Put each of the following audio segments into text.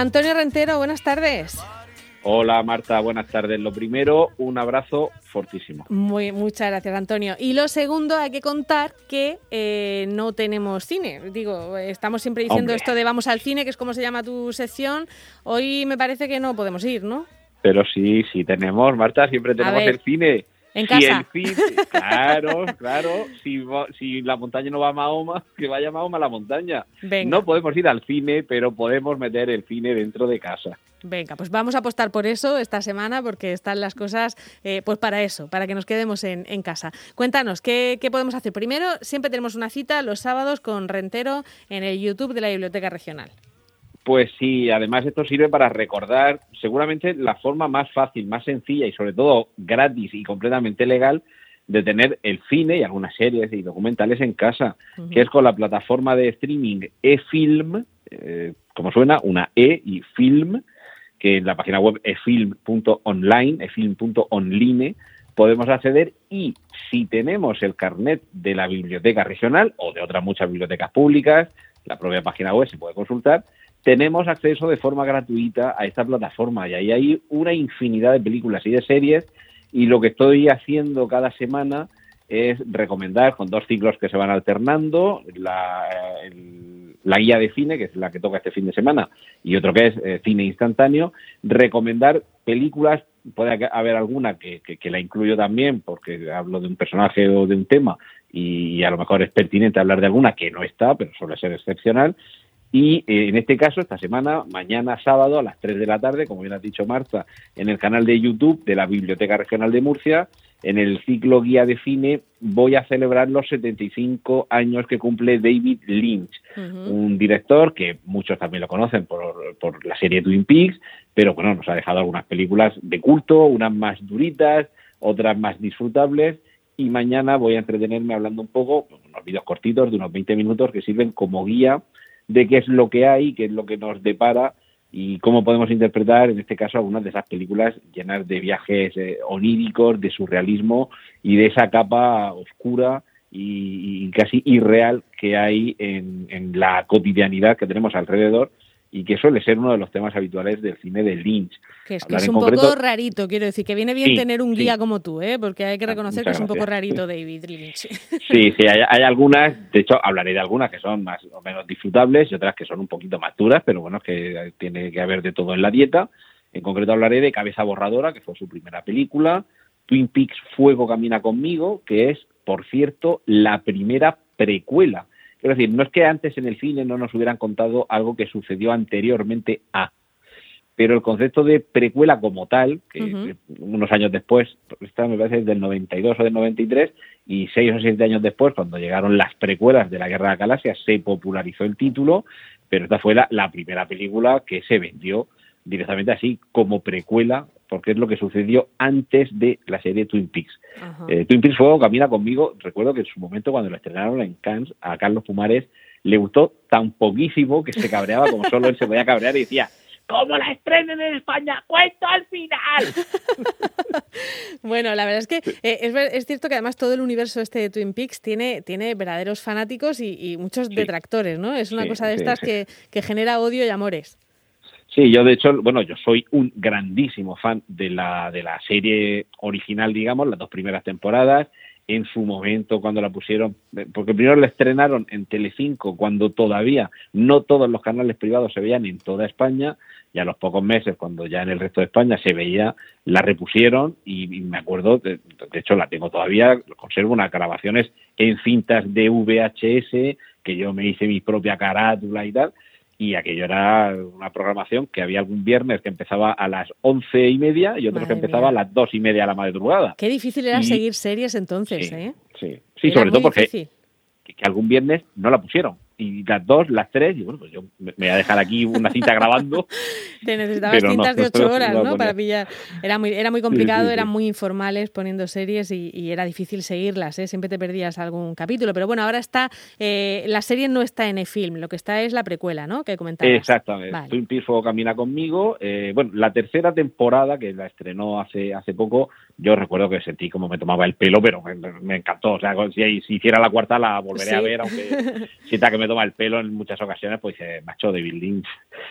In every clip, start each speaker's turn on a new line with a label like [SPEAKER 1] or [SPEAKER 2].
[SPEAKER 1] Antonio Rentero, buenas tardes.
[SPEAKER 2] Hola Marta, buenas tardes. Lo primero, un abrazo fortísimo.
[SPEAKER 1] Muy, muchas gracias Antonio. Y lo segundo, hay que contar que eh, no tenemos cine. Digo, estamos siempre diciendo esto de vamos al cine, que es como se llama tu sección. Hoy me parece que no podemos ir, ¿no?
[SPEAKER 2] Pero sí, sí tenemos, Marta, siempre tenemos el cine.
[SPEAKER 1] En casa.
[SPEAKER 2] claro, claro. Si, si, la montaña no va a Mahoma, que vaya a Mahoma a la montaña. No podemos ir al cine, pero podemos meter el cine dentro de casa.
[SPEAKER 1] Venga, pues vamos a apostar por eso esta semana, porque están las cosas eh, pues para eso, para que nos quedemos en, en casa. Cuéntanos, ¿qué, ¿qué, podemos hacer? Primero, siempre tenemos una cita los sábados con Rentero en el YouTube de la Biblioteca Regional.
[SPEAKER 2] Pues sí, además esto sirve para recordar seguramente la forma más fácil, más sencilla y sobre todo gratis y completamente legal de tener el cine y algunas series y documentales en casa, que es con la plataforma de streaming eFilm, eh, como suena, una E y Film, que en la página web efilm.online, efilm.online, podemos acceder y si tenemos el carnet de la biblioteca regional o de otras muchas bibliotecas públicas, la propia página web se puede consultar, tenemos acceso de forma gratuita a esta plataforma y ahí hay una infinidad de películas y de series y lo que estoy haciendo cada semana es recomendar con dos ciclos que se van alternando la, guía de cine, que es la que toca este fin de semana, y otro que es eh, cine instantáneo, recomendar películas, puede haber alguna que, la incluyo también porque hablo de un personaje o de un tema y a lo mejor es pertinente hablar de alguna que no está, pero suele ser excepcional, y eh, en este caso, esta semana, mañana sábado a las 3 de la tarde, como bien ha dicho Marta, en el canal de YouTube de la Biblioteca Regional de Murcia, en el ciclo Guía de Cine, voy a celebrar los 75 años que cumple David Lynch, un director que muchos también lo conocen por, por la serie Twin Peaks, pero bueno, nos ha dejado algunas películas de culto, unas más duritas, otras más disfrutables, y mañana voy a entretenerme hablando un poco, unos vídeos cortitos de unos 20 minutos que sirven como guía de qué es lo que hay, qué es lo que nos depara y cómo podemos interpretar, en este caso, algunas de esas películas llenas de viajes eh, oníricos, de surrealismo y de esa capa oscura y, casi irreal que hay en, en la cotidianidad que tenemos alrededor y que suele ser uno de los temas habituales del cine de Lynch.
[SPEAKER 1] Que es, que es un poco rarito, quiero decir, que viene bien tener un guía como tú, ¿eh? porque hay que ah, reconocer que es un poco rarito David Lynch.
[SPEAKER 2] Sí, sí, hay, algunas, de hecho hablaré de algunas que son más o menos disfrutables y otras que son un poquito más duras, pero bueno, que tiene que haber de todo en la dieta. En concreto hablaré de Cabeza Borradora, que fue su primera película, Twin Peaks Fuego Camina conmigo, que es, por cierto, la primera precuela es decir, no es que antes en el cine no nos hubieran contado algo que sucedió anteriormente a, pero el concepto de precuela como tal, que, unos años después, esta me parece del 92 o del 93, y seis o siete años después, cuando llegaron las precuelas de la Guerra de la Galaxia, se popularizó el título, pero esta fue la primera película que se vendió directamente así, como precuela porque es lo que sucedió antes de la serie Twin Peaks. Eh, Twin Peaks Fuego camina conmigo. Recuerdo que en su momento, cuando lo estrenaron en Cannes, a Carlos Pumares le gustó tan poquísimo que se cabreaba como solo él se podía cabrear y decía, ¿Cómo la estrenen en España? ¡Cuento al final!
[SPEAKER 1] bueno, la verdad es que eh, es, cierto que además todo el universo este de Twin Peaks tiene, tiene verdaderos fanáticos y, muchos detractores, ¿no? Es una cosa de estas que, que genera odio y amores.
[SPEAKER 2] Sí, yo de hecho, bueno, yo soy un grandísimo fan de la, de la serie original, digamos, las dos primeras temporadas. En su momento, cuando la pusieron, porque primero la estrenaron en Telecinco, cuando todavía no todos los canales privados se veían en toda España, y a los pocos meses, cuando ya en el resto de España se veía, la repusieron y, me acuerdo, de, de, hecho la tengo todavía, conservo unas grabaciones en cintas de VHS, que yo me hice mi propia carátula y tal, y aquello era una programación que había algún viernes que empezaba a las once y media y otro que empezaba a las dos y media a la madrugada.
[SPEAKER 1] Qué difícil era seguir series entonces, ¿eh?
[SPEAKER 2] Sí, sí sobre todo porque que algún viernes no la pusieron y las dos, las tres, y bueno, pues yo me voy a dejar aquí una cinta grabando.
[SPEAKER 1] Te necesitabas cintas de ocho horas, ¿no? Para pillar. Era muy, era muy complicado, eran muy informales poniendo series y, era difícil seguirlas, ¿eh? Siempre te perdías algún capítulo. Pero bueno, ahora está, eh, la serie no está en e-film, lo que está es la precuela, ¿no? Que comentabas.
[SPEAKER 2] Exactamente. Vale. Twin Peaks Camina conmigo. Eh, bueno, la tercera temporada, que la estrenó hace, hace poco, yo recuerdo que sentí como me tomaba el pelo, pero me, encantó. O sea, si, si, hiciera la cuarta la volveré a ver, aunque sienta que me toma el pelo en muchas ocasiones, pues dice, macho, David Lynch,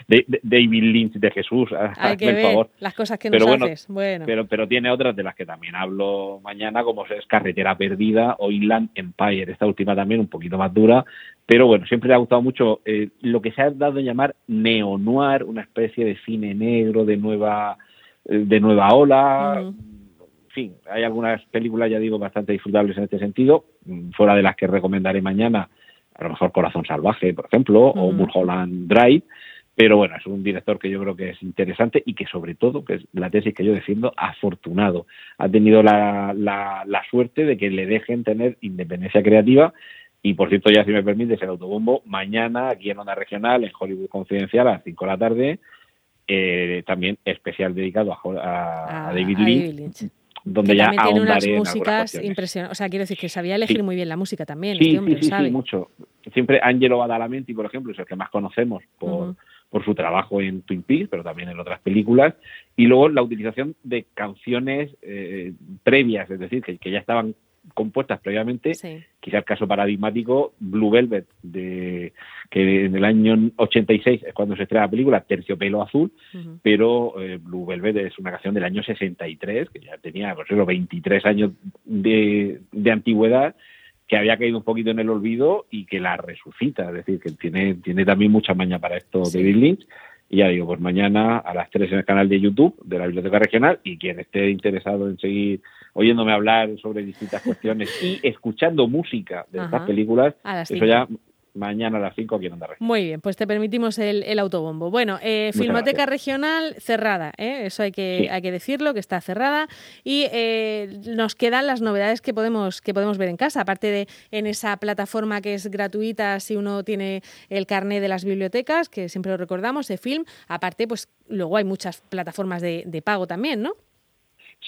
[SPEAKER 2] de, David Lynch de Jesús,
[SPEAKER 1] Hay que ver favor. las cosas que nos
[SPEAKER 2] pero
[SPEAKER 1] haces. Bueno.
[SPEAKER 2] Pero, pero tiene otras de las que también hablo mañana, como es Carretera Perdida o Inland Empire. Esta última también un poquito más dura, pero bueno, siempre le ha gustado mucho eh, lo que se ha dado a llamar neo-noir, una especie de cine negro de nueva, eh, de nueva ola fin, hay algunas películas, ya digo, bastante disfrutables en este sentido, mm, fuera de las que recomendaré mañana, a lo mejor Corazón Salvaje, por ejemplo, o Mulholland Drive, pero bueno, es un director que yo creo que es interesante y que sobre todo, que es la tesis que yo defiendo, afortunado. Ha tenido la, la, la suerte de que le dejen tener independencia creativa y por cierto, ya si me permites, el autobombo, mañana aquí en Onda Regional, en Hollywood Confidencial, a las 5 de la tarde, eh, también especial dedicado a, David, Lynch, donde ya
[SPEAKER 1] también tiene unas músicas impresionantes. O sea, quiero decir que sabía elegir muy bien la música también.
[SPEAKER 2] Sí, este sí, sí, sí, mucho. Siempre Angelo Badalamenti, por ejemplo, es el que más conocemos por, por su trabajo en Twin Peaks, pero también en otras películas. Y luego la utilización de canciones eh, previas, es decir, que, que ya estaban compuestas previamente, quizá el caso paradigmático, Blue Velvet, de, que en el año 86 es cuando se estrena la película, Terciopelo Azul, pero eh, Blue Velvet es una canción del año 63, que ya tenía, por ejemplo, 23 años de, de antigüedad, que había caído un poquito en el olvido y que la resucita, es decir, que tiene, tiene también mucha maña para esto David Lynch. Y ya digo, pues mañana a las 3 en el canal de YouTube de la Biblioteca Regional y quien esté interesado en seguir oyéndome hablar sobre distintas cuestiones y escuchando música de estas películas, eso ya mañana a las 5 aquí en Onda
[SPEAKER 1] Muy bien, pues te permitimos el, autobombo. Bueno, eh, Filmoteca Regional cerrada, ¿eh? eso hay que, hay que decirlo, que está cerrada. Y eh, nos quedan las novedades que podemos, que podemos ver en casa, aparte de en esa plataforma que es gratuita si uno tiene el carnet de las bibliotecas, que siempre lo recordamos, de film. Aparte, pues luego hay muchas plataformas de, de pago también, ¿no?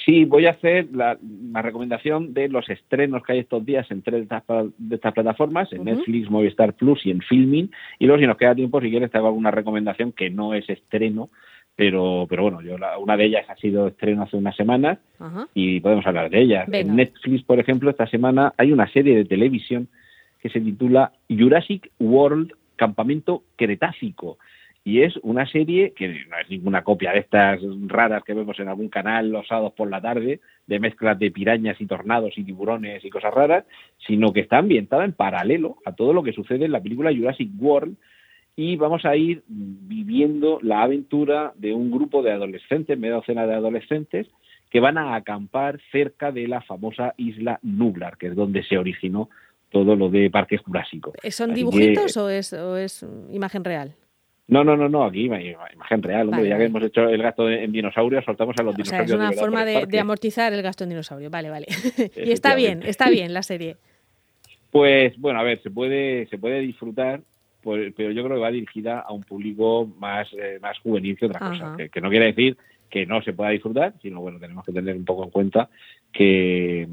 [SPEAKER 2] Sí, voy a hacer la, recomendación de los estrenos que hay estos días en tres de estas, plataformas, en Netflix, Movistar Plus y en Filming. Y luego, si nos queda tiempo, si quieres, te hago alguna recomendación que no es estreno, pero, pero bueno, yo una de ellas ha sido estreno hace unas semanas y podemos hablar de ella. En Netflix, por ejemplo, esta semana hay una serie de televisión que se titula Jurassic World Campamento Cretácico y es una serie que no es ninguna copia de estas raras que vemos en algún canal los sábados por la tarde, de mezclas de pirañas y tornados y tiburones y cosas raras, sino que está ambientada en paralelo a todo lo que sucede en la película Jurassic World y vamos a ir viviendo la aventura de un grupo de adolescentes, media docena de adolescentes, que van a acampar cerca de la famosa isla Nublar, que es donde se originó todo lo de Parque Jurásico.
[SPEAKER 1] ¿Son dibujitos o, es, o es imagen real?
[SPEAKER 2] No, no, no, no, aquí imagen real. Hombre, ya que hemos hecho el gasto en dinosaurios, soltamos a los dinosaurios.
[SPEAKER 1] es una forma de, amortizar el gasto en dinosaurios. Vale, vale. y está bien, está bien la serie.
[SPEAKER 2] Pues bueno, a ver, se puede, se puede disfrutar, pues, pero yo creo que va dirigida a un público más, eh, más juvenil que otra cosa. Que, no quiere decir que no se pueda disfrutar, sino bueno, tenemos que tener un poco en cuenta que.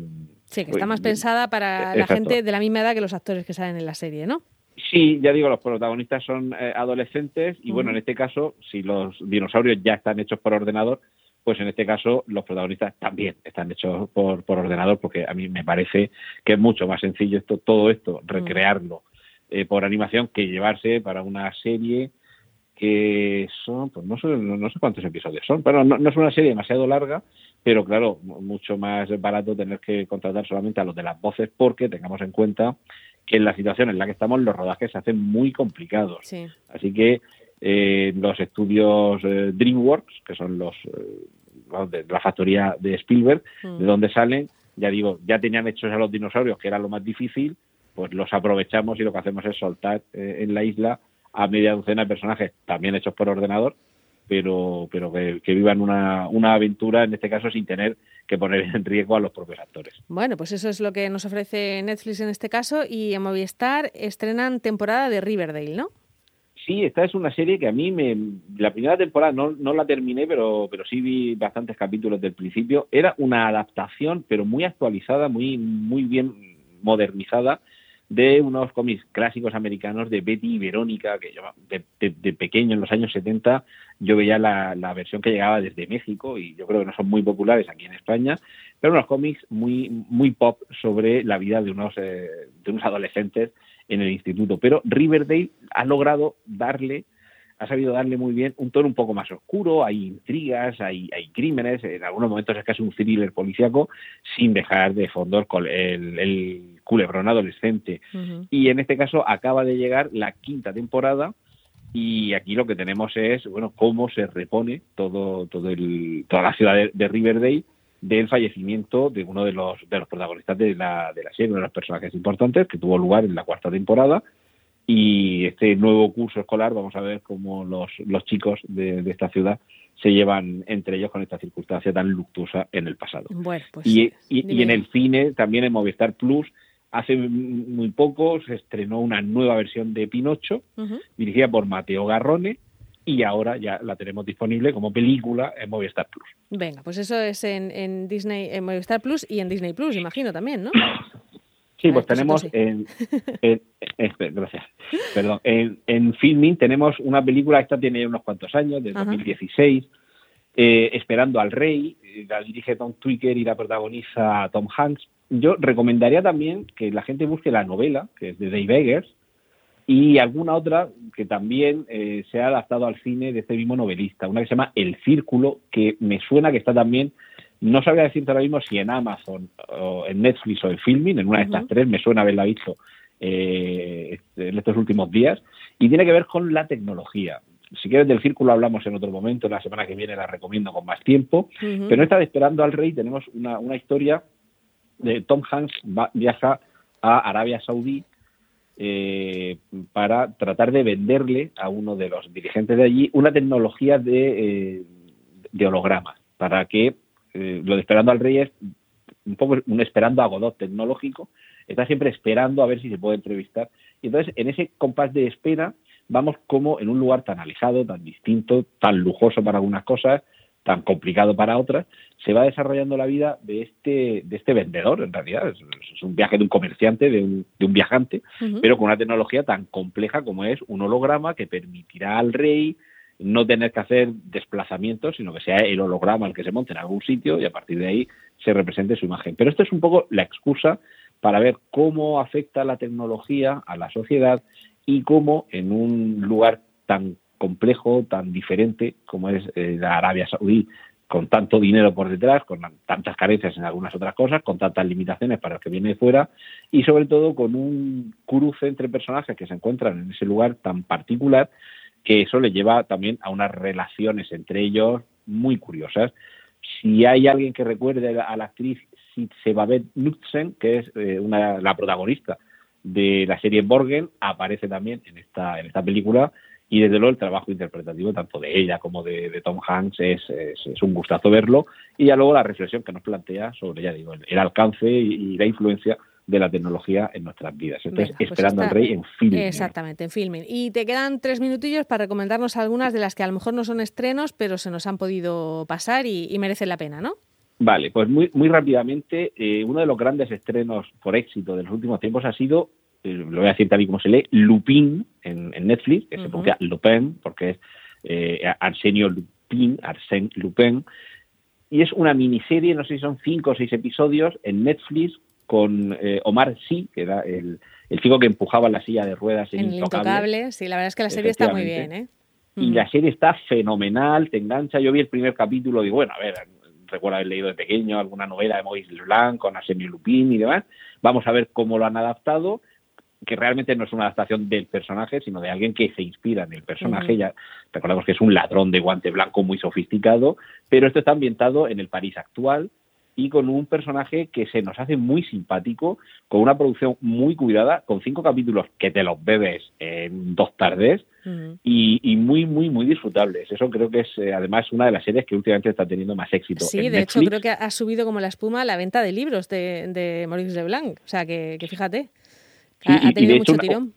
[SPEAKER 1] Sí, que está pues, más pensada para la gente de la misma edad que los actores que salen en la serie, ¿no?
[SPEAKER 2] Sí, ya digo, los protagonistas son eh, adolescentes y bueno, en este caso, si los dinosaurios ya están hechos por ordenador, pues en este caso los protagonistas también están hechos por, por ordenador porque a mí me parece que es mucho más sencillo esto, todo esto, recrearlo eh, por animación que llevarse para una serie que son, pues no sé, no sé cuántos episodios son, pero no, no es una serie demasiado larga, pero claro, mucho más barato tener que contratar solamente a los de las voces porque tengamos en cuenta que en la situación en la que estamos los rodajes se hacen muy complicados. Así que eh, los estudios eh, DreamWorks, que son los eh, de la factoría de Spielberg, de mm. donde salen, ya digo, ya tenían hechos a los dinosaurios, que era lo más difícil, pues los aprovechamos y lo que hacemos es soltar en la isla a media docena de personajes, también hechos por ordenador, pero, pero que, vivan una, una, aventura, en este caso, sin tener que poner en riesgo a los propios actores.
[SPEAKER 1] Bueno, pues eso es lo que nos ofrece Netflix en este caso y en Movistar estrenan temporada de Riverdale, ¿no?
[SPEAKER 2] Sí, esta es una serie que a mí me... La primera temporada no, no la terminé, pero, pero sí vi bastantes capítulos del principio. Era una adaptación, pero muy actualizada, muy, muy bien modernizada de unos cómics clásicos americanos de Betty y Verónica, que yo de, pequeño en los años 70 yo veía la, versión que llegaba desde México y yo creo que no son muy populares aquí en España, pero unos cómics muy, muy pop sobre la vida de unos, eh, de unos adolescentes en el instituto. Pero Riverdale ha logrado darle ha sabido darle muy bien un tono un poco más oscuro, hay intrigas, hay, hay crímenes, en algunos momentos es casi un thriller policíaco, sin dejar de fondo el, el, culebrón adolescente. Y en este caso acaba de llegar la quinta temporada, y aquí lo que tenemos es bueno cómo se repone todo todo el toda la ciudad de, Riverdale del fallecimiento de uno de los de los protagonistas de la, de la serie uno de los personajes importantes que tuvo lugar en la cuarta temporada y este nuevo curso escolar vamos a ver cómo los, los chicos de, esta ciudad se llevan entre ellos con esta circunstancia tan luctuosa en el pasado.
[SPEAKER 1] Pues
[SPEAKER 2] y, y, en el cine, también en Movistar Plus, hace muy poco se estrenó una nueva versión de Pinocho, dirigida por Mateo Garrone, y ahora ya la tenemos disponible como película en Movistar Plus.
[SPEAKER 1] Venga, pues eso es en, en Disney, en Movistar Plus y en Disney Plus, imagino también, ¿no?
[SPEAKER 2] Sí, pues tenemos en, gracias, perdón, en, en, filming tenemos una película, esta tiene unos cuantos años, de 2016, eh, Esperando al Rey, la dirige Tom Twicker y la protagoniza Tom Hanks. Yo recomendaría también que la gente busque la novela, que es de Dave Eggers, y alguna otra que también eh, se ha adaptado al cine de este mismo novelista, una que se llama El Círculo, que me suena que está también no sabría decirte ahora mismo si en Amazon, o en Netflix o en Filming, en una de estas tres, me suena haberla visto eh, en estos últimos días, y tiene que ver con la tecnología. Si quieres del círculo hablamos en otro momento, la semana que viene la recomiendo con más tiempo, pero en esta de Esperando al Rey tenemos una, una historia de Tom Hanks viaja a Arabia Saudí eh, para tratar de venderle a uno de los dirigentes de allí una tecnología de, eh, de hologramas para que eh, lo de esperando al rey es un poco un esperando a Godot tecnológico, está siempre esperando a ver si se puede entrevistar. Y entonces, en ese compás de espera, vamos como en un lugar tan alejado, tan distinto, tan lujoso para algunas cosas, tan complicado para otras, se va desarrollando la vida de este, de este vendedor, en realidad. Es, un viaje de un comerciante, de un, de un viajante, pero con una tecnología tan compleja como es un holograma que permitirá al rey no tener que hacer desplazamientos, sino que sea el holograma el que se monte en algún sitio y a partir de ahí se represente su imagen. Pero esto es un poco la excusa para ver cómo afecta la tecnología a la sociedad y cómo en un lugar tan complejo, tan diferente como es eh, la Arabia Saudí, con tanto dinero por detrás, con tantas carencias en algunas otras cosas, con tantas limitaciones para el que viene de fuera y sobre todo con un cruce entre personajes que se encuentran en ese lugar tan particular que eso le lleva también a unas relaciones entre ellos muy curiosas. Si hay alguien que recuerde a la actriz Sitsebabet Nutzen, que es eh, una, la protagonista de la serie Borgen, aparece también en esta, en esta película y desde luego el trabajo interpretativo tanto de ella como de, Tom Hanks es, es, un gustazo verlo y ya luego la reflexión que nos plantea sobre, ya digo, el, alcance y, la influencia de la tecnología en nuestras vidas. Entonces, pues Esperando al Rey en filming.
[SPEAKER 1] Exactamente, en filming. Y te quedan tres minutillos para recomendarnos algunas de las que a lo mejor no son estrenos, pero se nos han podido pasar y, merecen la pena, ¿no?
[SPEAKER 2] Vale, pues muy, muy rápidamente, eh, uno de los grandes estrenos por éxito de los últimos tiempos ha sido, eh, lo voy a decir tal y como se lee, Lupin en, Netflix, que se pronuncia Lupin, porque es eh, Arsenio Lupin, Arsène Lupin, y es una miniserie, no sé si son cinco o seis episodios, en Netflix con eh, Omar Sí, que era el, el, chico que empujaba la silla de ruedas
[SPEAKER 1] en, Intocable. Sí, la verdad es que la serie está muy bien, ¿eh?
[SPEAKER 2] Y la serie está fenomenal, te engancha. Yo vi el primer capítulo y digo, bueno, a ver, recuerdo haber leído de pequeño alguna novela de Moïse Leblanc con Arsenio Lupin y demás. Vamos a ver cómo lo han adaptado que realmente no es una adaptación del personaje, sino de alguien que se inspira en el personaje. Ya recordemos que es un ladrón de guante blanco muy sofisticado, pero esto está ambientado en el París actual, y con un personaje que se nos hace muy simpático, con una producción muy cuidada, con cinco capítulos que te los bebes en dos tardes y, muy, muy, muy disfrutables. Eso creo que es eh, además una de las series que últimamente está teniendo más éxito.
[SPEAKER 1] Sí, de hecho creo que ha subido como la espuma la venta de libros de, de Maurice Leblanc. O sea, que, fíjate, ha, tenido mucho tirón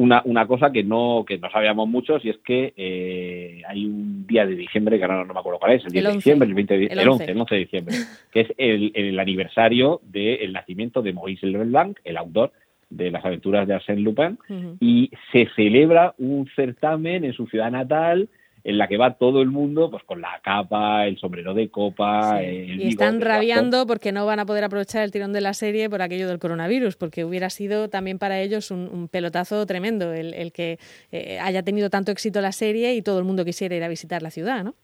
[SPEAKER 2] una, una cosa que no, que no sabíamos muchos y es que eh, hay un día de diciembre, que ahora no, me acuerdo cuál es, el 10 de diciembre, el, 20 de, el, 11. el 11 de diciembre, que es el, el aniversario del nacimiento de Maurice Leblanc, el autor de las aventuras de Arsène Lupin, y se celebra un certamen en su ciudad natal en la que va todo el mundo pues con la capa, el sombrero de copa. y
[SPEAKER 1] están rabiando porque no van a poder aprovechar el tirón de la serie por aquello del coronavirus, porque hubiera sido también para ellos un, pelotazo tremendo el, que eh, haya tenido tanto éxito la serie y todo el mundo quisiera ir a visitar la ciudad, ¿no?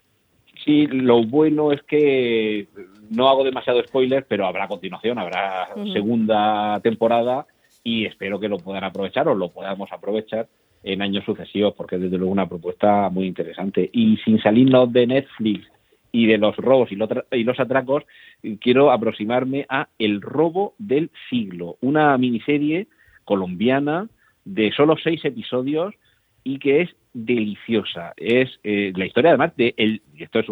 [SPEAKER 2] Sí, lo bueno es que no hago demasiado spoiler, pero habrá continuación, habrá segunda temporada y espero que lo puedan aprovechar o lo podamos aprovechar en años sucesivos, porque es desde luego una propuesta muy interesante. Y sin salirnos de Netflix y de los robos y los, atracos, quiero aproximarme a El robo del siglo, una miniserie colombiana de solo seis episodios y que es deliciosa. Es eh, la historia, además, de el, esto es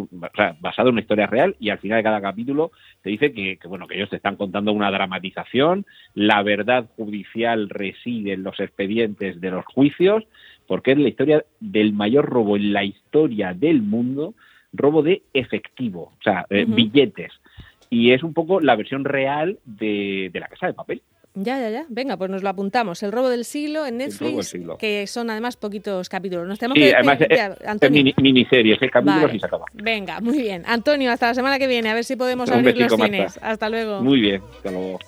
[SPEAKER 2] basado en una historia real y al final de cada capítulo te dice que, bueno que ellos te están contando una dramatización, la verdad judicial reside en los expedientes de los juicios, porque es la historia del mayor robo en la historia del mundo, robo de efectivo, o sea, eh, billetes. Y es un poco la versión real de, de la casa de papel.
[SPEAKER 1] Ya, ya, ya. Venga, pues nos lo apuntamos. El robo del siglo en Netflix, que son además poquitos capítulos. Nos tenemos
[SPEAKER 2] sí,
[SPEAKER 1] que
[SPEAKER 2] además es, mini, miniserie, seis capítulos y se acaba.
[SPEAKER 1] Venga, muy bien. Antonio, hasta la semana que viene, a ver si podemos abrir los cines. Hasta luego.
[SPEAKER 2] Muy bien, hasta luego.